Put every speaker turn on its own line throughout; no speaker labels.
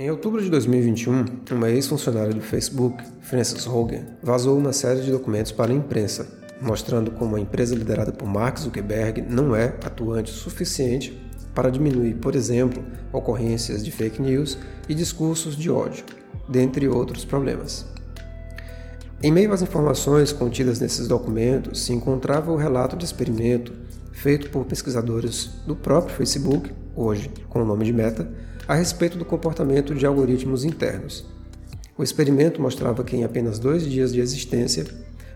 Em outubro de 2021, uma ex-funcionária do Facebook, Frances Hogan, vazou uma série de documentos para a imprensa, mostrando como a empresa liderada por Mark Zuckerberg não é atuante o suficiente para diminuir, por exemplo, ocorrências de fake news e discursos de ódio, dentre outros problemas. Em meio às informações contidas nesses documentos se encontrava o relato de experimento feito por pesquisadores do próprio Facebook, hoje com o nome de Meta, a respeito do comportamento de algoritmos internos. O experimento mostrava que em apenas dois dias de existência,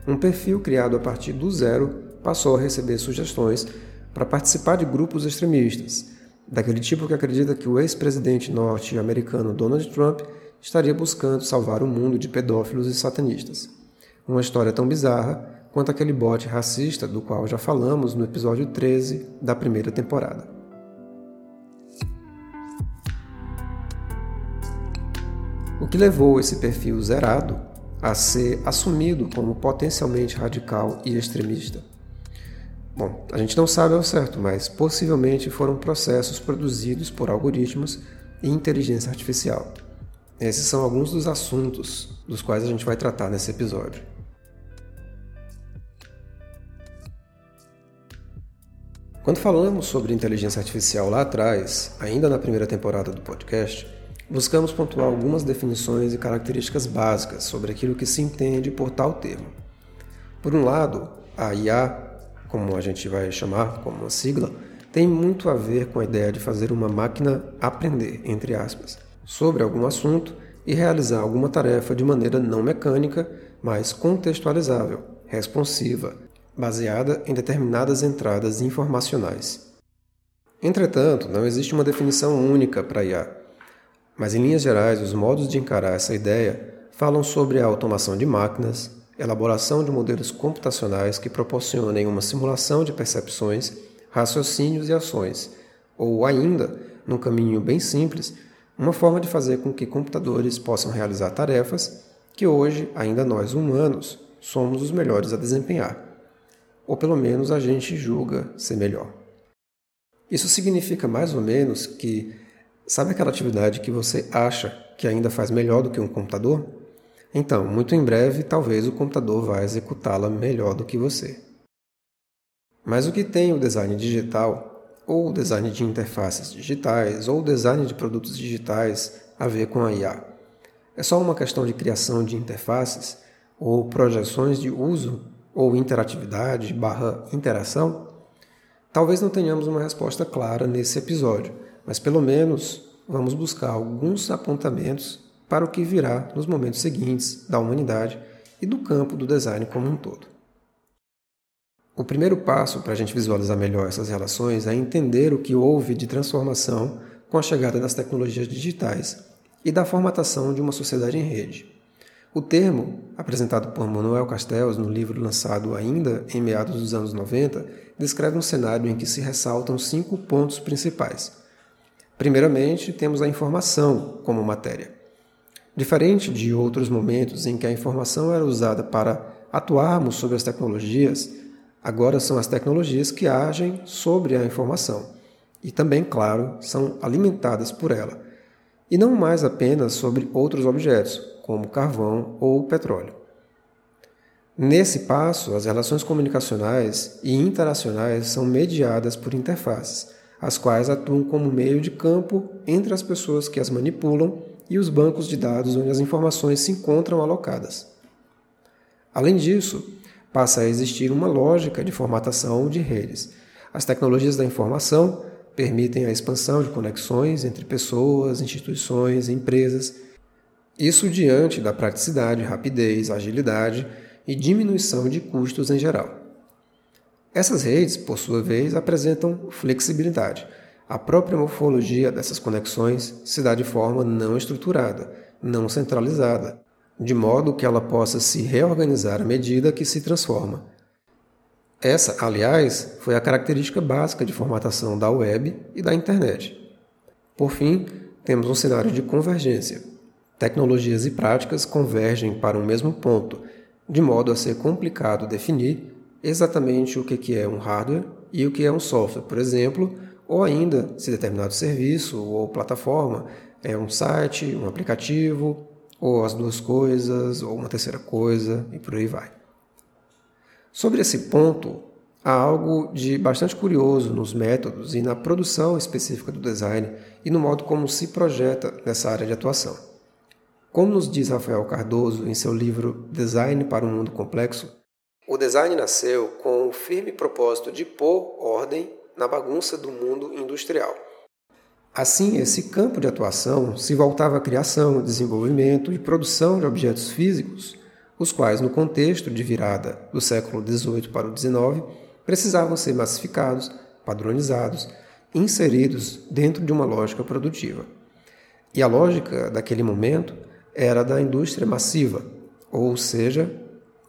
um perfil criado a partir do zero passou a receber sugestões para participar de grupos extremistas, daquele tipo que acredita que o ex-presidente norte-americano Donald Trump estaria buscando salvar o mundo de pedófilos e satanistas. Uma história tão bizarra quanto aquele bote racista do qual já falamos no episódio 13 da primeira temporada. O que levou esse perfil zerado a ser assumido como potencialmente radical e extremista. Bom, a gente não sabe ao certo, mas possivelmente foram processos produzidos por algoritmos e inteligência artificial. Esses são alguns dos assuntos dos quais a gente vai tratar nesse episódio. Quando falamos sobre inteligência artificial lá atrás, ainda na primeira temporada do podcast, buscamos pontuar algumas definições e características básicas sobre aquilo que se entende por tal termo. Por um lado, a IA, como a gente vai chamar como uma sigla, tem muito a ver com a ideia de fazer uma máquina aprender, entre aspas, sobre algum assunto e realizar alguma tarefa de maneira não mecânica, mas contextualizável, responsiva, baseada em determinadas entradas informacionais. Entretanto, não existe uma definição única para IA mas, em linhas gerais, os modos de encarar essa ideia falam sobre a automação de máquinas, elaboração de modelos computacionais que proporcionem uma simulação de percepções, raciocínios e ações, ou ainda, num caminho bem simples, uma forma de fazer com que computadores possam realizar tarefas que hoje, ainda nós humanos, somos os melhores a desempenhar, ou pelo menos a gente julga ser melhor. Isso significa mais ou menos que Sabe aquela atividade que você acha que ainda faz melhor do que um computador? Então, muito em breve, talvez o computador vá executá-la melhor do que você. Mas o que tem o design digital, ou o design de interfaces digitais, ou o design de produtos digitais a ver com a IA? É só uma questão de criação de interfaces, ou projeções de uso, ou interatividade barra interação? Talvez não tenhamos uma resposta clara nesse episódio mas pelo menos vamos buscar alguns apontamentos para o que virá nos momentos seguintes da humanidade e do campo do design como um todo. O primeiro passo para a gente visualizar melhor essas relações é entender o que houve de transformação com a chegada das tecnologias digitais e da formatação de uma sociedade em rede. O termo, apresentado por Manuel Castells no livro lançado ainda em meados dos anos 90, descreve um cenário em que se ressaltam cinco pontos principais Primeiramente, temos a informação como matéria. Diferente de outros momentos em que a informação era usada para atuarmos sobre as tecnologias, agora são as tecnologias que agem sobre a informação e também, claro, são alimentadas por ela, e não mais apenas sobre outros objetos, como carvão ou petróleo. Nesse passo, as relações comunicacionais e interacionais são mediadas por interfaces as quais atuam como meio de campo entre as pessoas que as manipulam e os bancos de dados onde as informações se encontram alocadas. Além disso, passa a existir uma lógica de formatação de redes. As tecnologias da informação permitem a expansão de conexões entre pessoas, instituições, empresas. Isso diante da praticidade, rapidez, agilidade e diminuição de custos em geral. Essas redes, por sua vez, apresentam flexibilidade. A própria morfologia dessas conexões se dá de forma não estruturada, não centralizada, de modo que ela possa se reorganizar à medida que se transforma. Essa, aliás, foi a característica básica de formatação da web e da internet. Por fim, temos um cenário de convergência. Tecnologias e práticas convergem para um mesmo ponto, de modo a ser complicado definir exatamente o que é um hardware e o que é um software, por exemplo, ou ainda se determinado serviço ou plataforma É um site, um aplicativo, ou as duas coisas, ou uma terceira coisa, e por aí vai. Sobre esse ponto, há algo de bastante curioso nos métodos e na produção específica do design e no modo como se projeta nessa área de atuação. Como nos diz Rafael Cardoso em seu livro Design para um Mundo Complexo, o design nasceu com o firme propósito de pôr ordem na bagunça do mundo industrial. Assim, esse campo de atuação se voltava à criação, desenvolvimento e produção de objetos físicos, os quais, no contexto de virada do século XVIII para o XIX, precisavam ser massificados, padronizados inseridos dentro de uma lógica produtiva. E a lógica daquele momento era da indústria massiva, ou seja,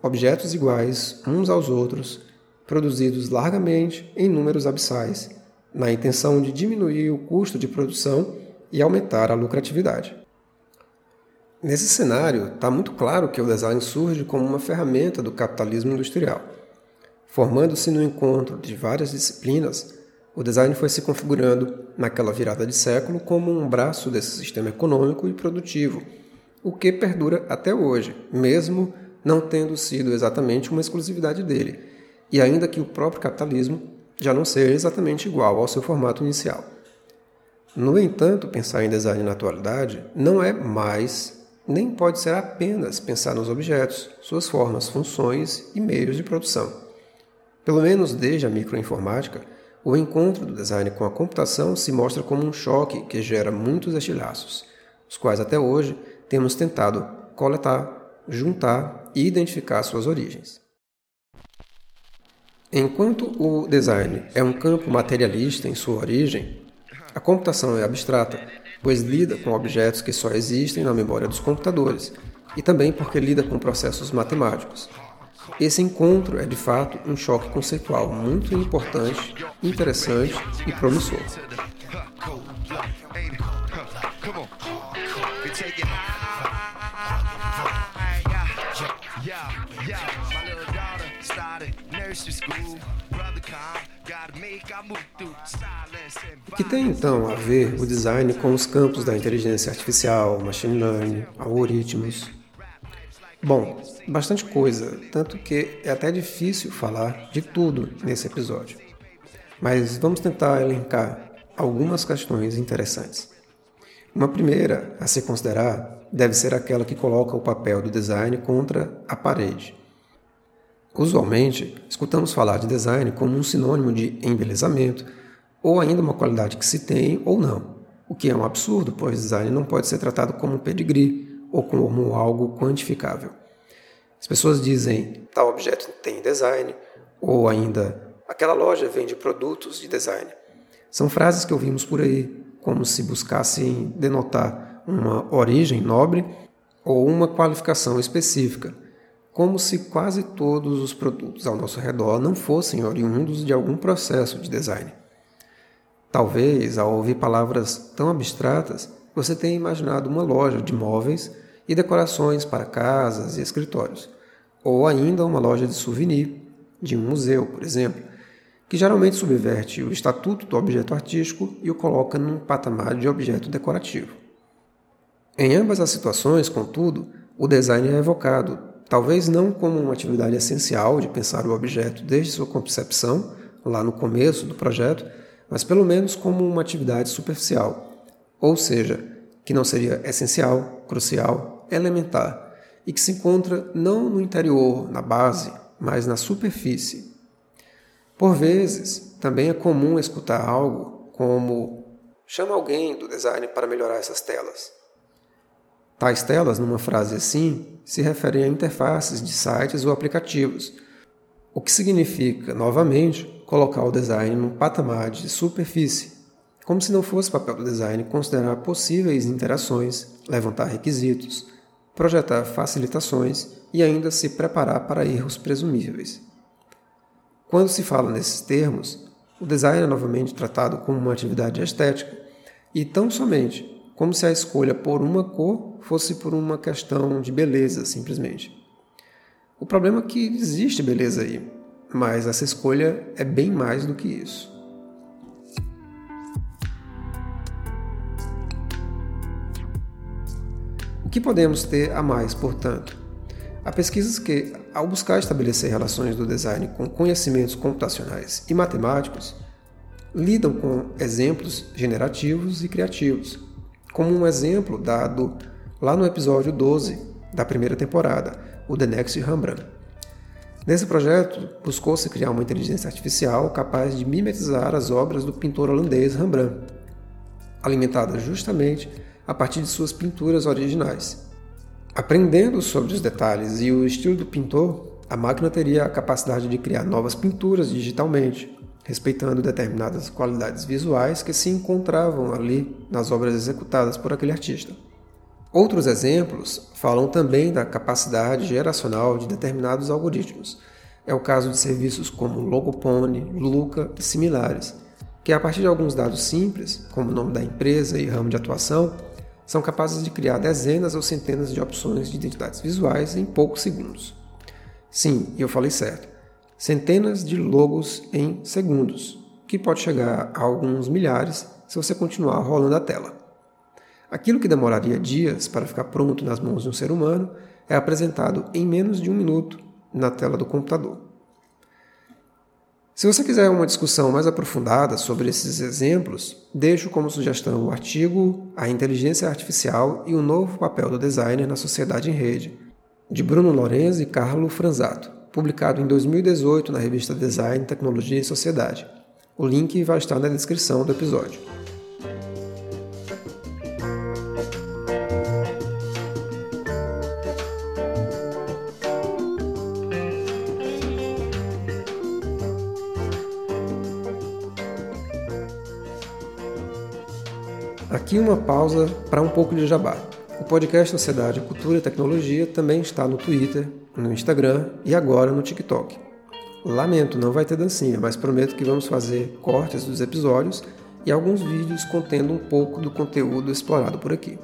objetos iguais uns aos outros, produzidos largamente em números abissais na intenção de diminuir o custo de produção e aumentar a lucratividade. Nesse cenário, está muito claro que o design surge como uma ferramenta do capitalismo industrial. Formando-se no encontro de várias disciplinas, o design foi se configurando, naquela virada de século, como um braço desse sistema econômico e produtivo, o que perdura até hoje, mesmo não tendo sido exatamente uma exclusividade dele, e ainda que o próprio capitalismo já não ser exatamente igual ao seu formato inicial. No entanto, pensar em design na atualidade não é mais, nem pode ser apenas pensar nos objetos, suas formas, funções e meios de produção. Pelo menos desde a microinformática, o encontro do design com a computação se mostra como um choque que gera muitos estilhaços, os quais até hoje temos tentado coletar, juntar e identificar suas origens. Enquanto o design é um campo materialista em sua origem, a computação é abstrata, pois lida com objetos que só existem na memória dos computadores, e também porque lida com processos matemáticos. Esse encontro é de fato um choque conceitual muito importante, interessante e promissor. O que tem então a ver o design com os campos da inteligência artificial, machine learning, algoritmos? Bom, bastante coisa, tanto que é até difícil falar de tudo nesse episódio. Mas vamos tentar elencar algumas questões interessantes. Uma primeira a se considerar deve ser aquela que coloca o papel do design contra a parede Usualmente, escutamos falar de design como um sinônimo de embelezamento, ou ainda uma qualidade que se tem ou não, o que é um absurdo, pois design não pode ser tratado como um pedigree ou como algo quantificável. As pessoas dizem tal objeto tem design, ou ainda aquela loja vende produtos de design. São frases que ouvimos por aí, como se buscassem denotar uma origem nobre ou uma qualificação específica, como se quase todos os produtos ao nosso redor não fossem oriundos de algum processo de design. Talvez, ao ouvir palavras tão abstratas, você tenha imaginado uma loja de móveis e decorações para casas e escritórios, ou ainda uma loja de souvenir, de um museu, por exemplo, que geralmente subverte o estatuto do objeto artístico e o coloca num patamar de objeto decorativo. Em ambas as situações, contudo, o design é evocado talvez não como uma atividade essencial de pensar o objeto desde sua concepção, lá no começo do projeto, mas pelo menos como uma atividade superficial, ou seja, que não seria essencial, crucial, elementar, e que se encontra não no interior, na base, mas na superfície. Por vezes, também é comum escutar algo como: chama alguém do design para melhorar essas telas. Tais telas, numa frase assim, se referem a interfaces de sites ou aplicativos, o que significa, novamente, colocar o design num patamar de superfície, como se não fosse papel do design considerar possíveis interações, levantar requisitos, projetar facilitações e ainda se preparar para erros presumíveis. Quando se fala nesses termos, o design é novamente tratado como uma atividade estética e tão somente como se a escolha por uma cor fosse por uma questão de beleza, simplesmente. O problema é que existe beleza aí, mas essa escolha é bem mais do que isso. que podemos ter a mais, portanto? Há pesquisas que, ao buscar estabelecer relações do design com conhecimentos computacionais e matemáticos, lidam com exemplos generativos e criativos, como um exemplo dado lá no episódio 12 da primeira temporada, o The Next Rembrandt. Nesse projeto, buscou-se criar uma inteligência artificial capaz de mimetizar as obras do pintor holandês Rembrandt, alimentada justamente a partir de suas pinturas originais. Aprendendo sobre os detalhes e o estilo do pintor, a máquina teria a capacidade de criar novas pinturas digitalmente, respeitando determinadas qualidades visuais que se encontravam ali nas obras executadas por aquele artista. Outros exemplos falam também da capacidade geracional de determinados algoritmos. É o caso de serviços como Logopone, Luca e similares, que a partir de alguns dados simples, como o nome da empresa e ramo de atuação, são capazes de criar dezenas ou centenas de opções de identidades visuais em poucos segundos. Sim, eu falei certo centenas de logos em segundos, que pode chegar a alguns milhares se você continuar rolando a tela. Aquilo que demoraria dias para ficar pronto nas mãos de um ser humano é apresentado em menos de um minuto na tela do computador. Se você quiser uma discussão mais aprofundada sobre esses exemplos, deixo como sugestão o artigo A Inteligência Artificial e o Novo Papel do Designer na Sociedade em Rede, de Bruno Lorenzo e Carlo Franzato publicado em 2018 na revista Design, Tecnologia e Sociedade. O link vai estar na descrição do episódio. Aqui uma pausa para um pouco de jabá. O podcast Sociedade, Cultura e Tecnologia também está no Twitter, no Instagram e agora no TikTok. Lamento, não vai ter dancinha, mas prometo que vamos fazer cortes dos episódios e alguns vídeos contendo um pouco do conteúdo explorado por aqui.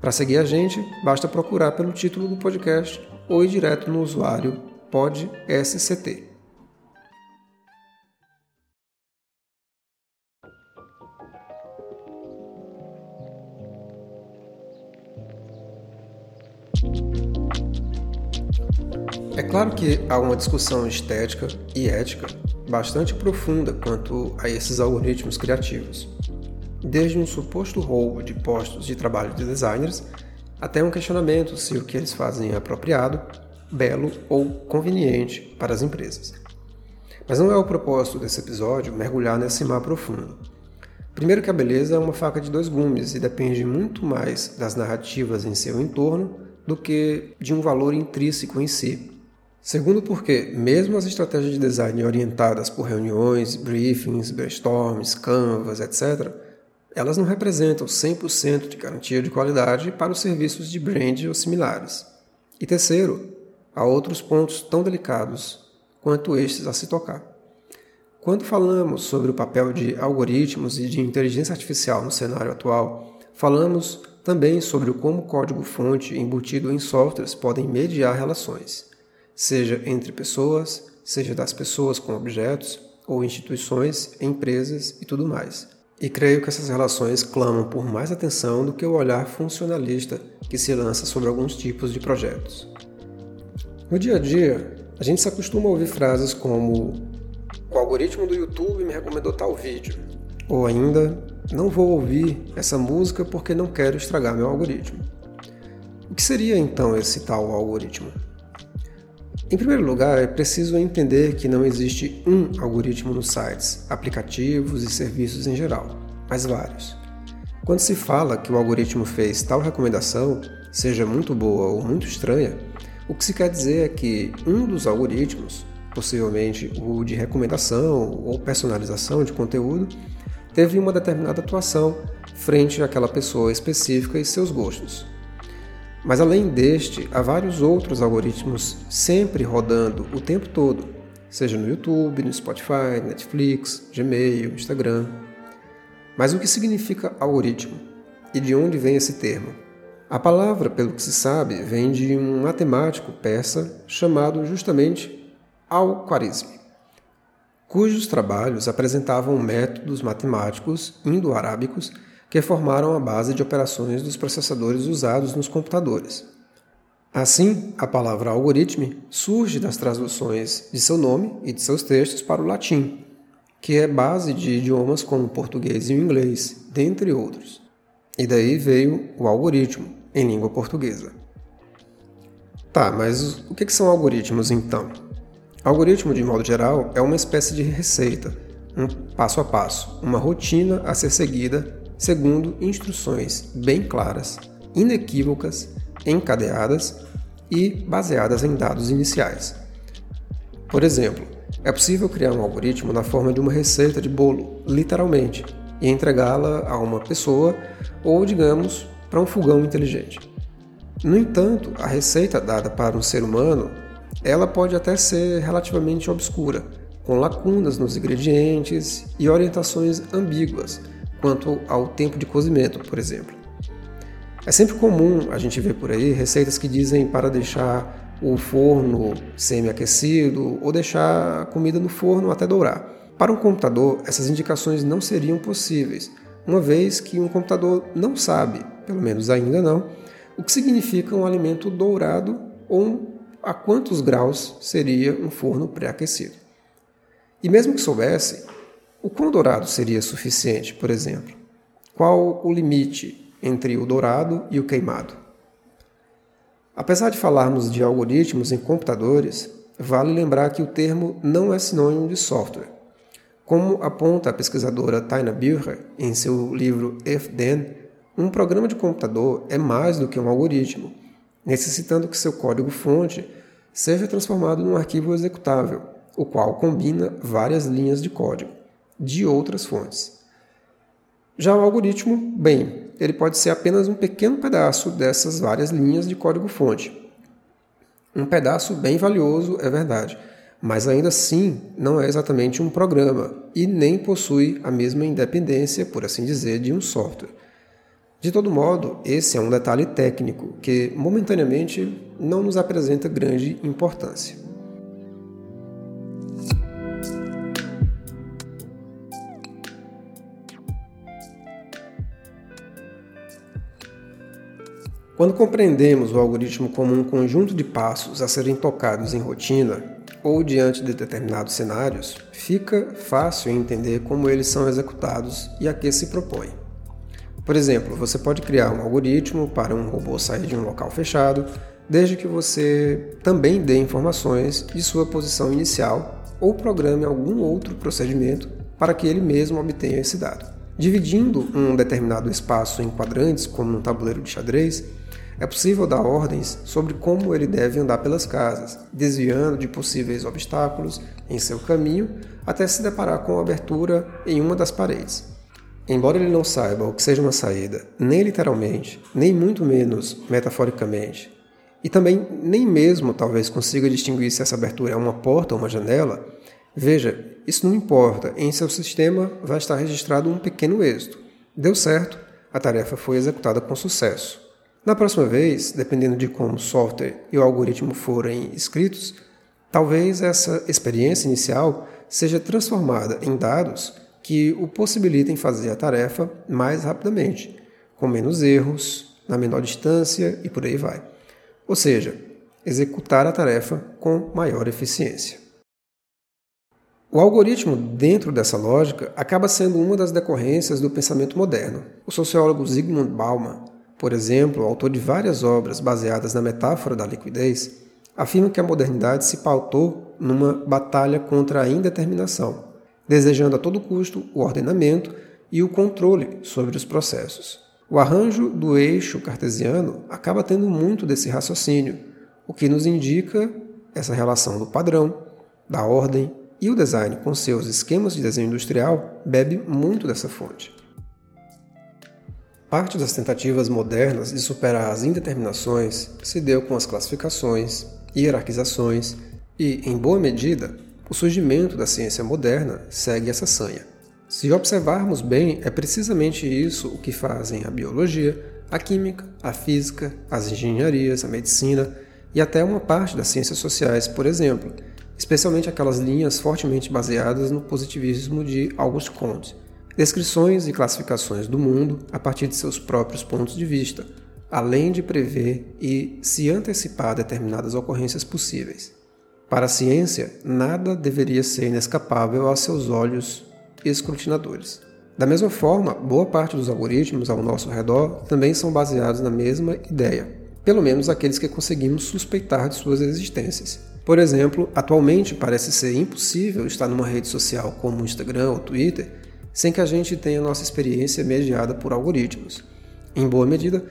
Para seguir a gente, basta procurar pelo título do podcast ou ir direto no usuário PodSCT. É claro que há uma discussão estética e ética bastante profunda quanto a esses algoritmos criativos, desde um suposto roubo de postos de trabalho de designers até um questionamento se o que eles fazem é apropriado, belo ou conveniente para as empresas. Mas não é o propósito desse episódio mergulhar nesse mar profundo. Primeiro que a beleza é uma faca de dois gumes e depende muito mais das narrativas em seu entorno do que de um valor intrínseco em si, Segundo, porque, mesmo as estratégias de design orientadas por reuniões, briefings, brainstorms, canvas, etc., elas não representam 100% de garantia de qualidade para os serviços de brand ou similares. E terceiro, há outros pontos tão delicados quanto estes a se tocar. Quando falamos sobre o papel de algoritmos e de inteligência artificial no cenário atual, falamos também sobre como código-fonte embutido em softwares podem mediar relações seja entre pessoas, seja das pessoas com objetos ou instituições, empresas e tudo mais. E creio que essas relações clamam por mais atenção do que o olhar funcionalista que se lança sobre alguns tipos de projetos. No dia a dia, a gente se acostuma a ouvir frases como o algoritmo do YouTube me recomendou tal vídeo, ou ainda não vou ouvir essa música porque não quero estragar meu algoritmo. O que seria então esse tal algoritmo? Em primeiro lugar, é preciso entender que não existe um algoritmo nos sites, aplicativos e serviços em geral, mas vários. Quando se fala que o algoritmo fez tal recomendação, seja muito boa ou muito estranha, o que se quer dizer é que um dos algoritmos, possivelmente o de recomendação ou personalização de conteúdo, teve uma determinada atuação frente àquela pessoa específica e seus gostos. Mas além deste, há vários outros algoritmos sempre rodando o tempo todo, seja no YouTube, no Spotify, Netflix, Gmail, Instagram. Mas o que significa algoritmo? E de onde vem esse termo? A palavra, pelo que se sabe, vem de um matemático persa chamado justamente Al-Khwarizmi, cujos trabalhos apresentavam métodos matemáticos indo-arábicos que formaram a base de operações dos processadores usados nos computadores. Assim, a palavra algoritmo surge das traduções de seu nome e de seus textos para o latim, que é base de idiomas como o português e o inglês, dentre outros. E daí veio o algoritmo, em língua portuguesa. Tá, mas o que são algoritmos então? Algoritmo, de modo geral, é uma espécie de receita, um passo a passo, uma rotina a ser seguida segundo instruções bem claras, inequívocas, encadeadas e baseadas em dados iniciais. Por exemplo, é possível criar um algoritmo na forma de uma receita de bolo, literalmente, e entregá-la a uma pessoa ou, digamos, para um fogão inteligente. No entanto, a receita dada para um ser humano, ela pode até ser relativamente obscura, com lacunas nos ingredientes e orientações ambíguas quanto ao tempo de cozimento, por exemplo. É sempre comum a gente ver por aí receitas que dizem para deixar o forno semi-aquecido ou deixar a comida no forno até dourar. Para um computador, essas indicações não seriam possíveis, uma vez que um computador não sabe, pelo menos ainda não, o que significa um alimento dourado ou a quantos graus seria um forno pré-aquecido. E mesmo que soubesse, o quão dourado seria suficiente, por exemplo? Qual o limite entre o dourado e o queimado. Apesar de falarmos de algoritmos em computadores, vale lembrar que o termo não é sinônimo de software. Como aponta a pesquisadora Taina Bircher em seu livro If Then, um programa de computador é mais do que um algoritmo, necessitando que seu código-fonte seja transformado num arquivo executável, o qual combina várias linhas de código de outras fontes. Já o algoritmo, bem, ele pode ser apenas um pequeno pedaço dessas várias linhas de código-fonte. Um pedaço bem valioso, é verdade, mas ainda assim não é exatamente um programa e nem possui a mesma independência, por assim dizer, de um software. De todo modo, esse é um detalhe técnico que momentaneamente não nos apresenta grande importância. Quando compreendemos o algoritmo como um conjunto de passos a serem tocados em rotina ou diante de determinados cenários, fica fácil entender como eles são executados e a que se propõe. Por exemplo, você pode criar um algoritmo para um robô sair de um local fechado, desde que você também dê informações de sua posição inicial ou programe algum outro procedimento para que ele mesmo obtenha esse dado. Dividindo um determinado espaço em quadrantes, como num tabuleiro de xadrez, é possível dar ordens sobre como ele deve andar pelas casas, desviando de possíveis obstáculos em seu caminho até se deparar com a abertura em uma das paredes. Embora ele não saiba o que seja uma saída, nem literalmente, nem muito menos metaforicamente, e também nem mesmo talvez consiga distinguir se essa abertura é uma porta ou uma janela, veja, isso não importa, em seu sistema vai estar registrado um pequeno êxito. Deu certo, a tarefa foi executada com sucesso. Na próxima vez, dependendo de como o software e o algoritmo forem escritos, talvez essa experiência inicial seja transformada em dados que o possibilitem fazer a tarefa mais rapidamente, com menos erros, na menor distância e por aí vai. Ou seja, executar a tarefa com maior eficiência. O algoritmo, dentro dessa lógica, acaba sendo uma das decorrências do pensamento moderno. O sociólogo Zygmunt Bauman por exemplo, autor de várias obras baseadas na metáfora da liquidez, afirma que a modernidade se pautou numa batalha contra a indeterminação, desejando a todo custo o ordenamento e o controle sobre os processos. O arranjo do eixo cartesiano acaba tendo muito desse raciocínio, o que nos indica essa relação do padrão, da ordem e o design com seus esquemas de desenho industrial bebe muito dessa fonte. Parte das tentativas modernas de superar as indeterminações se deu com as classificações, hierarquizações e, em boa medida, o surgimento da ciência moderna segue essa sanha. Se observarmos bem, é precisamente isso o que fazem a biologia, a química, a física, as engenharias, a medicina e até uma parte das ciências sociais, por exemplo, especialmente aquelas linhas fortemente baseadas no positivismo de Auguste Comte. descrições e classificações do mundo a partir de seus próprios pontos de vista, além de prever e se antecipar determinadas ocorrências possíveis. Para a ciência, nada deveria ser inescapável aos seus olhos escrutinadores. Da mesma forma, boa parte dos algoritmos ao nosso redor também são baseados na mesma ideia, pelo menos aqueles que conseguimos suspeitar de suas existências. Por exemplo, atualmente parece ser impossível estar numa rede social como o Instagram ou Twitter sem que a gente tenha nossa experiência mediada por algoritmos. Em boa medida,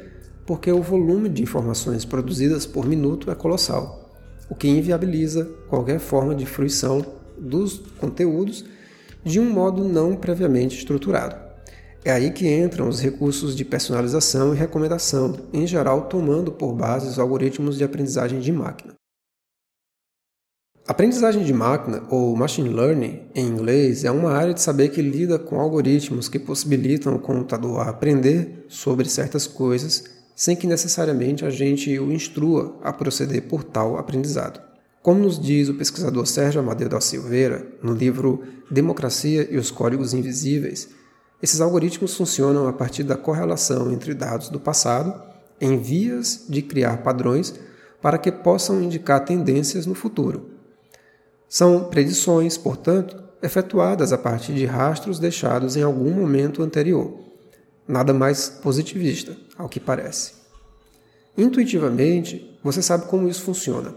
porque o volume de informações produzidas por minuto é colossal, o que inviabiliza qualquer forma de fruição dos conteúdos de um modo não previamente estruturado. É aí que entram os recursos de personalização e recomendação, em geral tomando por base os algoritmos de aprendizagem de máquina. Aprendizagem de máquina, ou machine learning em inglês, é uma área de saber que lida com algoritmos que possibilitam o computador aprender sobre certas coisas sem que necessariamente a gente o instrua a proceder por tal aprendizado. Como nos diz o pesquisador Sérgio Amadeu da Silveira no livro Democracia e os Códigos Invisíveis, esses algoritmos funcionam a partir da correlação entre dados do passado em vias de criar padrões para que possam indicar tendências no futuro. São predições, portanto, efetuadas a partir de rastros deixados em algum momento anterior. Nada mais positivista, ao que parece. Intuitivamente, você sabe como isso funciona.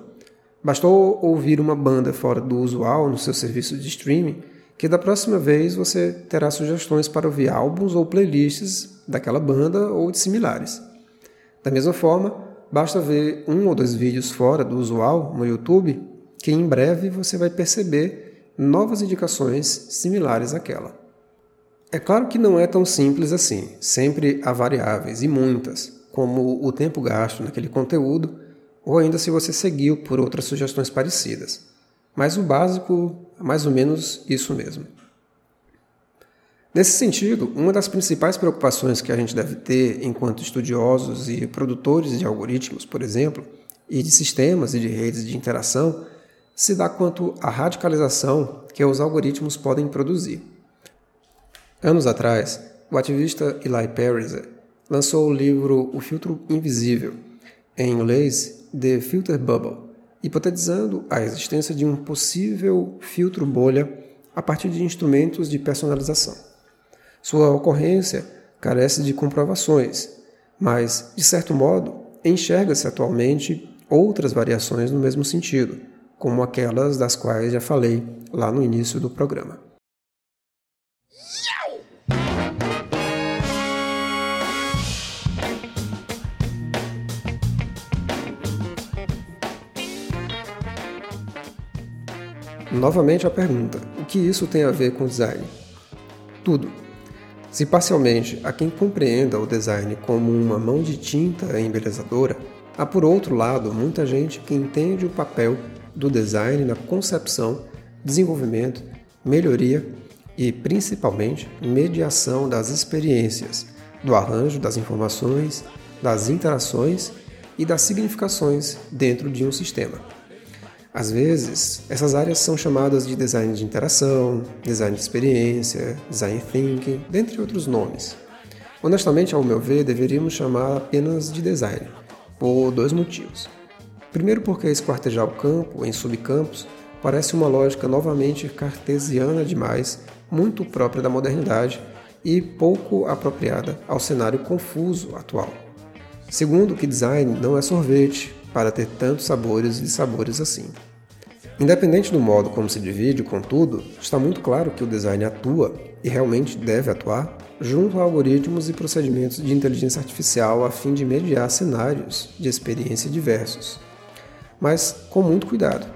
Bastou ouvir uma banda fora do usual no seu serviço de streaming que da próxima vez você terá sugestões para ouvir álbuns ou playlists daquela banda ou de similares. Da mesma forma, basta ver um ou dois vídeos fora do usual no YouTube que em breve você vai perceber novas indicações similares àquela. É claro que não é tão simples assim, sempre há variáveis e muitas, como o tempo gasto naquele conteúdo ou ainda se você seguiu por outras sugestões parecidas. Mas o básico é mais ou menos isso mesmo. Nesse sentido, uma das principais preocupações que a gente deve ter enquanto estudiosos e produtores de algoritmos, por exemplo, e de sistemas e de redes de interação, se dá quanto à radicalização que os algoritmos podem produzir. Anos atrás, o ativista Eli Pariser lançou o livro O Filtro Invisível, em inglês The Filter Bubble, hipotetizando a existência de um possível filtro bolha a partir de instrumentos de personalização. Sua ocorrência carece de comprovações, mas, de certo modo, enxerga-se atualmente outras variações no mesmo sentido, como aquelas das quais já falei lá no início do programa. Novamente a pergunta: o que isso tem a ver com design? Tudo. Se parcialmente há quem compreenda o design como uma mão de tinta embelezadora, há por outro lado muita gente que entende o papel do design na concepção, desenvolvimento, melhoria e principalmente mediação das experiências, do arranjo das informações, das interações e das significações dentro de um sistema. Às vezes, essas áreas são chamadas de design de interação, design de experiência, design thinking, dentre outros nomes. Honestamente, ao meu ver, deveríamos chamar apenas de design, por dois motivos. Primeiro, porque esquartejar o campo em subcampos parece uma lógica novamente cartesiana demais, muito própria da modernidade e pouco apropriada ao cenário confuso atual. Segundo, que design não é sorvete, para ter tantos sabores e sabores assim. Independente do modo como se divide, contudo, está muito claro que o design atua, e realmente deve atuar, junto a algoritmos e procedimentos de inteligência artificial a fim de mediar cenários de experiência diversos. Mas com muito cuidado.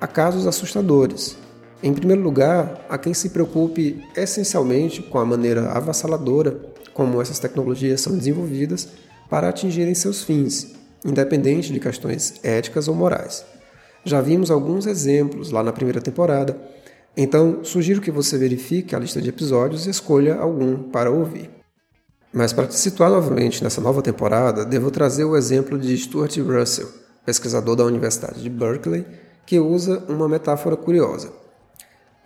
Há casos assustadores. Em primeiro lugar, há quem se preocupe essencialmente com a maneira avassaladora como essas tecnologias são desenvolvidas para atingirem seus fins, independente de questões éticas ou morais. Já vimos alguns exemplos lá na primeira temporada, então sugiro que você verifique a lista de episódios e escolha algum para ouvir. Mas para te situar novamente nessa nova temporada, devo trazer o exemplo de Stuart Russell, pesquisador da Universidade de Berkeley, que usa uma metáfora curiosa.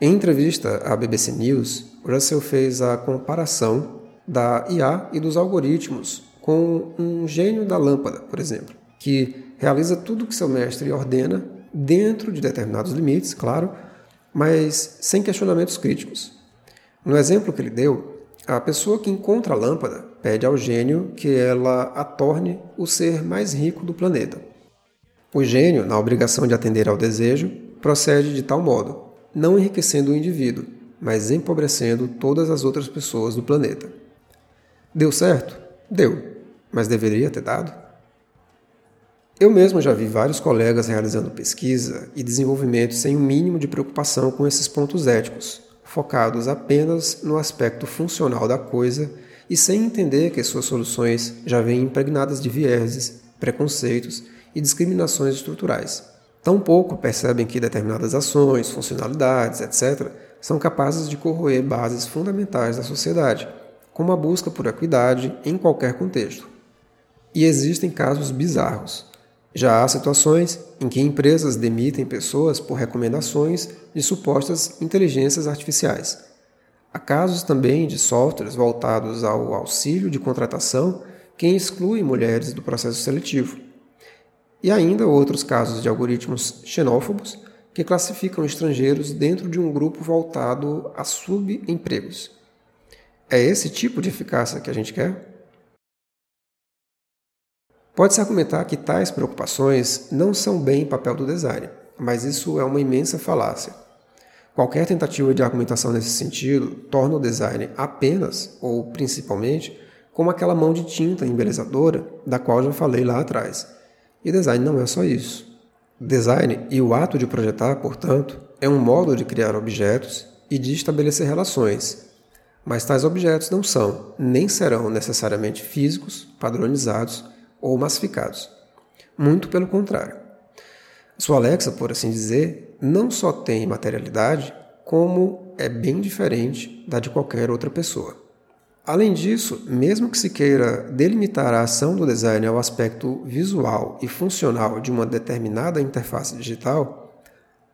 Em entrevista à BBC News, Russell fez a comparação da IA e dos algoritmos com um gênio da lâmpada, por exemplo, que realiza tudo o que seu mestre ordena dentro de determinados limites, claro, mas sem questionamentos críticos. No exemplo que ele deu, a pessoa que encontra a lâmpada pede ao gênio que ela a torne o ser mais rico do planeta. O gênio, na obrigação de atender ao desejo, procede de tal modo, não enriquecendo o indivíduo, mas empobrecendo todas as outras pessoas do planeta. Deu certo? Deu, mas deveria ter dado? Eu mesmo já vi vários colegas realizando pesquisa e desenvolvimento sem o mínimo de preocupação com esses pontos éticos, focados apenas no aspecto funcional da coisa e sem entender que suas soluções já vêm impregnadas de vieses, preconceitos e discriminações estruturais. Tampouco percebem que determinadas ações, funcionalidades, etc., são capazes de corroer bases fundamentais da sociedade, como a busca por equidade em qualquer contexto. E existem casos bizarros já há situações em que empresas demitem pessoas por recomendações de supostas inteligências artificiais. Há casos também de softwares voltados ao auxílio de contratação que excluem mulheres do processo seletivo. E ainda outros casos de algoritmos xenófobos que classificam estrangeiros dentro de um grupo voltado a subempregos. É esse tipo de eficácia que a gente quer? Pode-se argumentar que tais preocupações não são bem papel do design, mas isso é uma imensa falácia. Qualquer tentativa de argumentação nesse sentido torna o design apenas, ou principalmente, como aquela mão de tinta embelezadora da qual já falei lá atrás. E design não é só isso. Design e o ato de projetar, portanto, é um modo de criar objetos e de estabelecer relações. Mas tais objetos não são, nem serão necessariamente físicos, padronizados ou massificados. Muito pelo contrário. Sua Alexa, por assim dizer, não só tem materialidade, como é bem diferente da de qualquer outra pessoa. Além disso, mesmo que se queira delimitar a ação do design ao aspecto visual e funcional de uma determinada interface digital,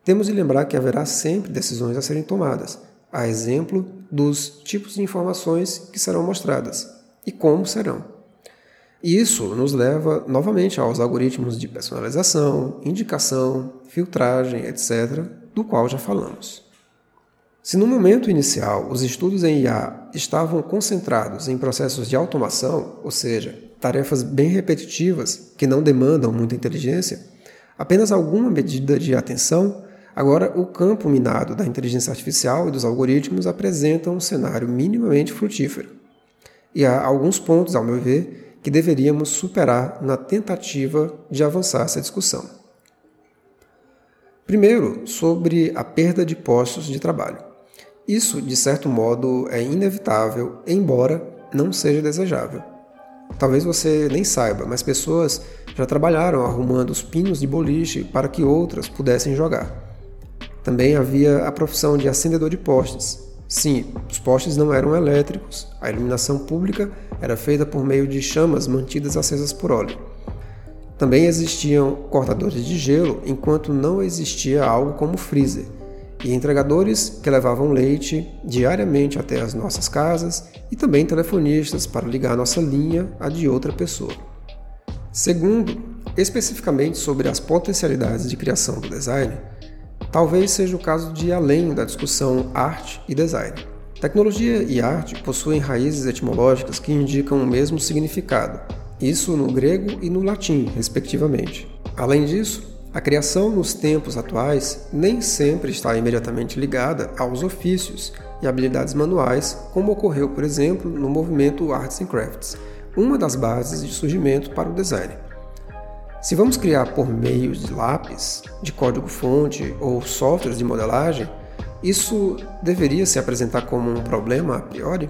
temos de lembrar que haverá sempre decisões a serem tomadas, a exemplo dos tipos de informações que serão mostradas e como serão. Isso nos leva novamente aos algoritmos de personalização, indicação, filtragem, etc., do qual já falamos. Se no momento inicial os estudos em IA estavam concentrados em processos de automação, ou seja, tarefas bem repetitivas que não demandam muita inteligência, apenas alguma medida de atenção, agora o campo minado da inteligência artificial e dos algoritmos apresenta um cenário minimamente frutífero. E há alguns pontos, ao meu ver, que deveríamos superar na tentativa de avançar essa discussão. Primeiro, sobre a perda de postos de trabalho. Isso, de certo modo, é inevitável, embora não seja desejável. Talvez você nem saiba, mas pessoas já trabalharam arrumando os pinos de boliche para que outras pudessem jogar. Também havia a profissão de acendedor de postes, Sim, os postes não eram elétricos, a iluminação pública era feita por meio de chamas mantidas acesas por óleo. Também existiam cortadores de gelo, enquanto não existia algo como freezer, e entregadores que levavam leite diariamente até as nossas casas e também telefonistas para ligar nossa linha à de outra pessoa. Segundo, especificamente sobre as potencialidades de criação do design, talvez seja o caso de ir além da discussão arte e design. Tecnologia e arte possuem raízes etimológicas que indicam o mesmo significado, isso no grego e no latim, respectivamente. Além disso, a criação nos tempos atuais nem sempre está imediatamente ligada aos ofícios e habilidades manuais, como ocorreu, por exemplo, no movimento Arts and Crafts, uma das bases de surgimento para o design. Se vamos criar por meio de lápis, de código-fonte ou softwares de modelagem, isso deveria se apresentar como um problema a priori?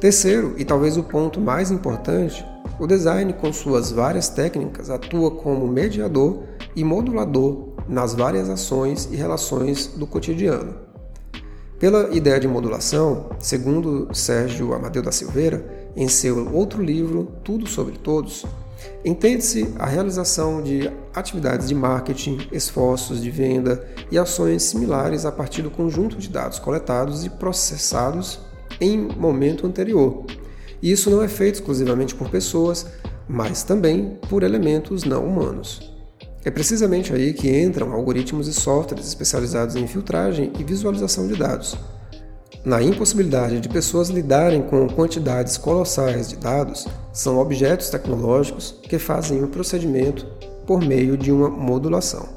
Terceiro, e talvez o ponto mais importante, o design, com suas várias técnicas, atua como mediador e modulador nas várias ações e relações do cotidiano. Pela ideia de modulação, segundo Sérgio Amadeu da Silveira, em seu outro livro, Tudo sobre Todos, Entende-se a realização de atividades de marketing, esforços de venda e ações similares a partir do conjunto de dados coletados e processados em momento anterior. E isso não é feito exclusivamente por pessoas, mas também por elementos não humanos. É precisamente aí que entram algoritmos e softwares especializados em filtragem e visualização de dados. Na impossibilidade de pessoas lidarem com quantidades colossais de dados, são objetos tecnológicos que fazem o procedimento por meio de uma modulação.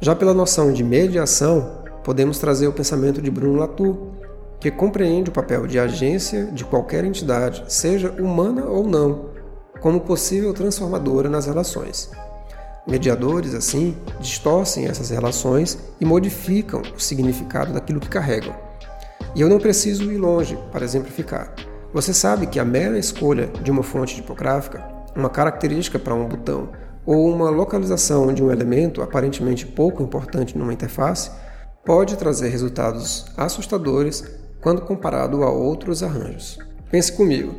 Já pela noção de mediação, podemos trazer o pensamento de Bruno Latour, que compreende o papel de agência de qualquer entidade, seja humana ou não, como possível transformadora nas relações. Mediadores, assim, distorcem essas relações e modificam o significado daquilo que carregam. E eu não preciso ir longe para exemplificar. Você sabe que a mera escolha de uma fonte tipográfica, uma característica para um botão ou uma localização de um elemento aparentemente pouco importante numa interface pode trazer resultados assustadores quando comparado a outros arranjos. Pense comigo.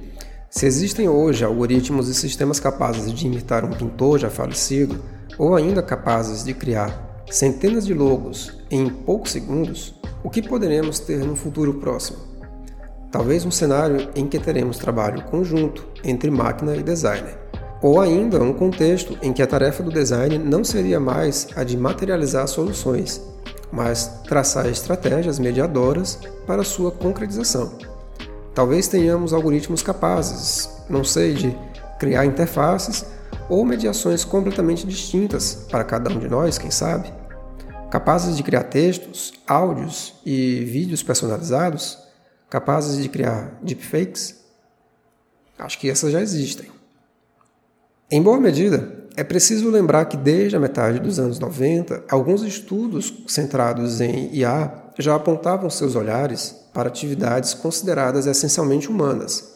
Se existem hoje algoritmos e sistemas capazes de imitar um pintor já falecido, ou ainda capazes de criar centenas de logos em poucos segundos, o que poderemos ter no futuro próximo? Talvez um cenário em que teremos trabalho conjunto entre máquina e designer. Ou ainda um contexto em que a tarefa do design não seria mais a de materializar soluções, mas traçar estratégias mediadoras para sua concretização. Talvez tenhamos algoritmos capazes, não sei, de criar interfaces ou mediações completamente distintas para cada um de nós, quem sabe? Capazes de criar textos, áudios e vídeos personalizados? Capazes de criar deepfakes? Acho que essas já existem. Em boa medida, é preciso lembrar que desde a metade dos anos 90, alguns estudos centrados em IA já apontavam seus olhares para atividades consideradas essencialmente humanas,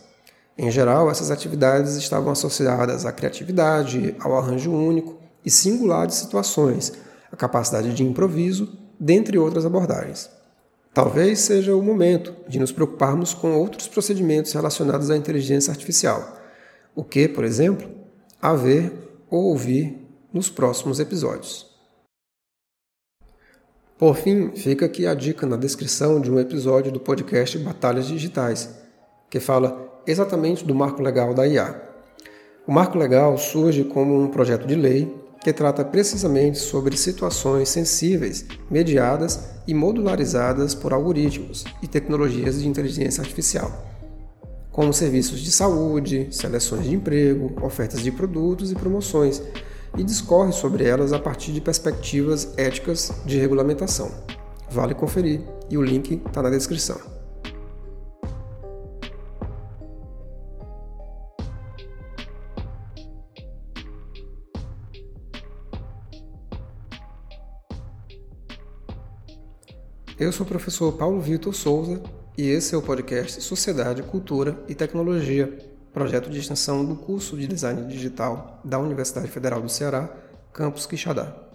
em geral, essas atividades estavam associadas à criatividade, ao arranjo único e singular de situações, à capacidade de improviso, dentre outras abordagens. Talvez seja o momento de nos preocuparmos com outros procedimentos relacionados à inteligência artificial, o que, por exemplo, a ver ou ouvir nos próximos episódios. Por fim, fica aqui a dica na descrição de um episódio do podcast Batalhas Digitais, que fala exatamente do marco legal da IA. O marco legal surge como um projeto de lei que trata precisamente sobre situações sensíveis, mediadas e modularizadas por algoritmos e tecnologias de inteligência artificial, como serviços de saúde, seleções de emprego, ofertas de produtos e promoções, e discorre sobre elas a partir de perspectivas éticas de regulamentação. Vale conferir e o link está na descrição. Eu sou o professor Paulo Vitor Souza e esse é o podcast Sociedade, Cultura e Tecnologia, projeto de extensão do curso de Design Digital da Universidade Federal do Ceará, campus Quixadá.